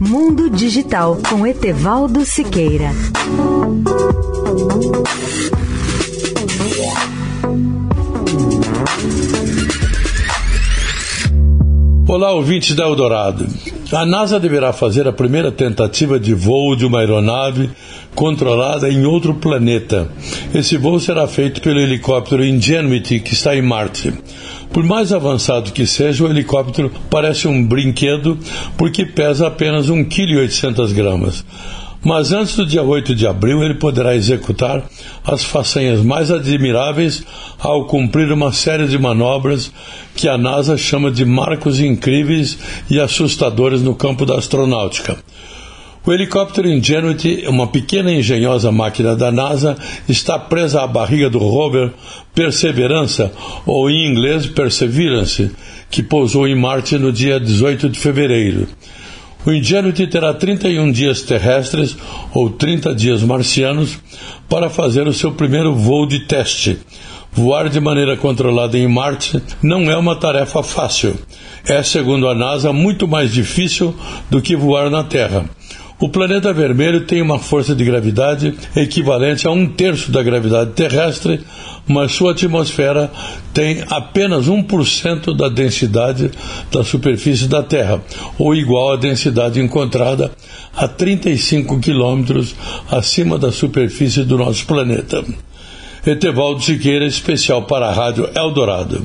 Mundo Digital com Etevaldo Siqueira. Olá, ouvintes da Eldorado. A NASA deverá fazer a primeira tentativa de voo de uma aeronave controlada em outro planeta. Esse voo será feito pelo helicóptero Ingenuity, que está em Marte. Por mais avançado que seja, o helicóptero parece um brinquedo porque pesa apenas 1,8 kg mas antes do dia 8 de abril ele poderá executar as façanhas mais admiráveis ao cumprir uma série de manobras que a NASA chama de marcos incríveis e assustadores no campo da astronáutica. O helicóptero Ingenuity, uma pequena e engenhosa máquina da NASA, está presa à barriga do rover Perseverança, ou em inglês Perseverance, que pousou em Marte no dia 18 de fevereiro. O Ingenuity terá 31 dias terrestres ou 30 dias marcianos para fazer o seu primeiro voo de teste. Voar de maneira controlada em Marte não é uma tarefa fácil. É, segundo a NASA, muito mais difícil do que voar na Terra. O planeta vermelho tem uma força de gravidade equivalente a um terço da gravidade terrestre, mas sua atmosfera tem apenas 1% da densidade da superfície da Terra, ou igual à densidade encontrada a 35 quilômetros acima da superfície do nosso planeta. Etevaldo Siqueira, especial para a Rádio Eldorado.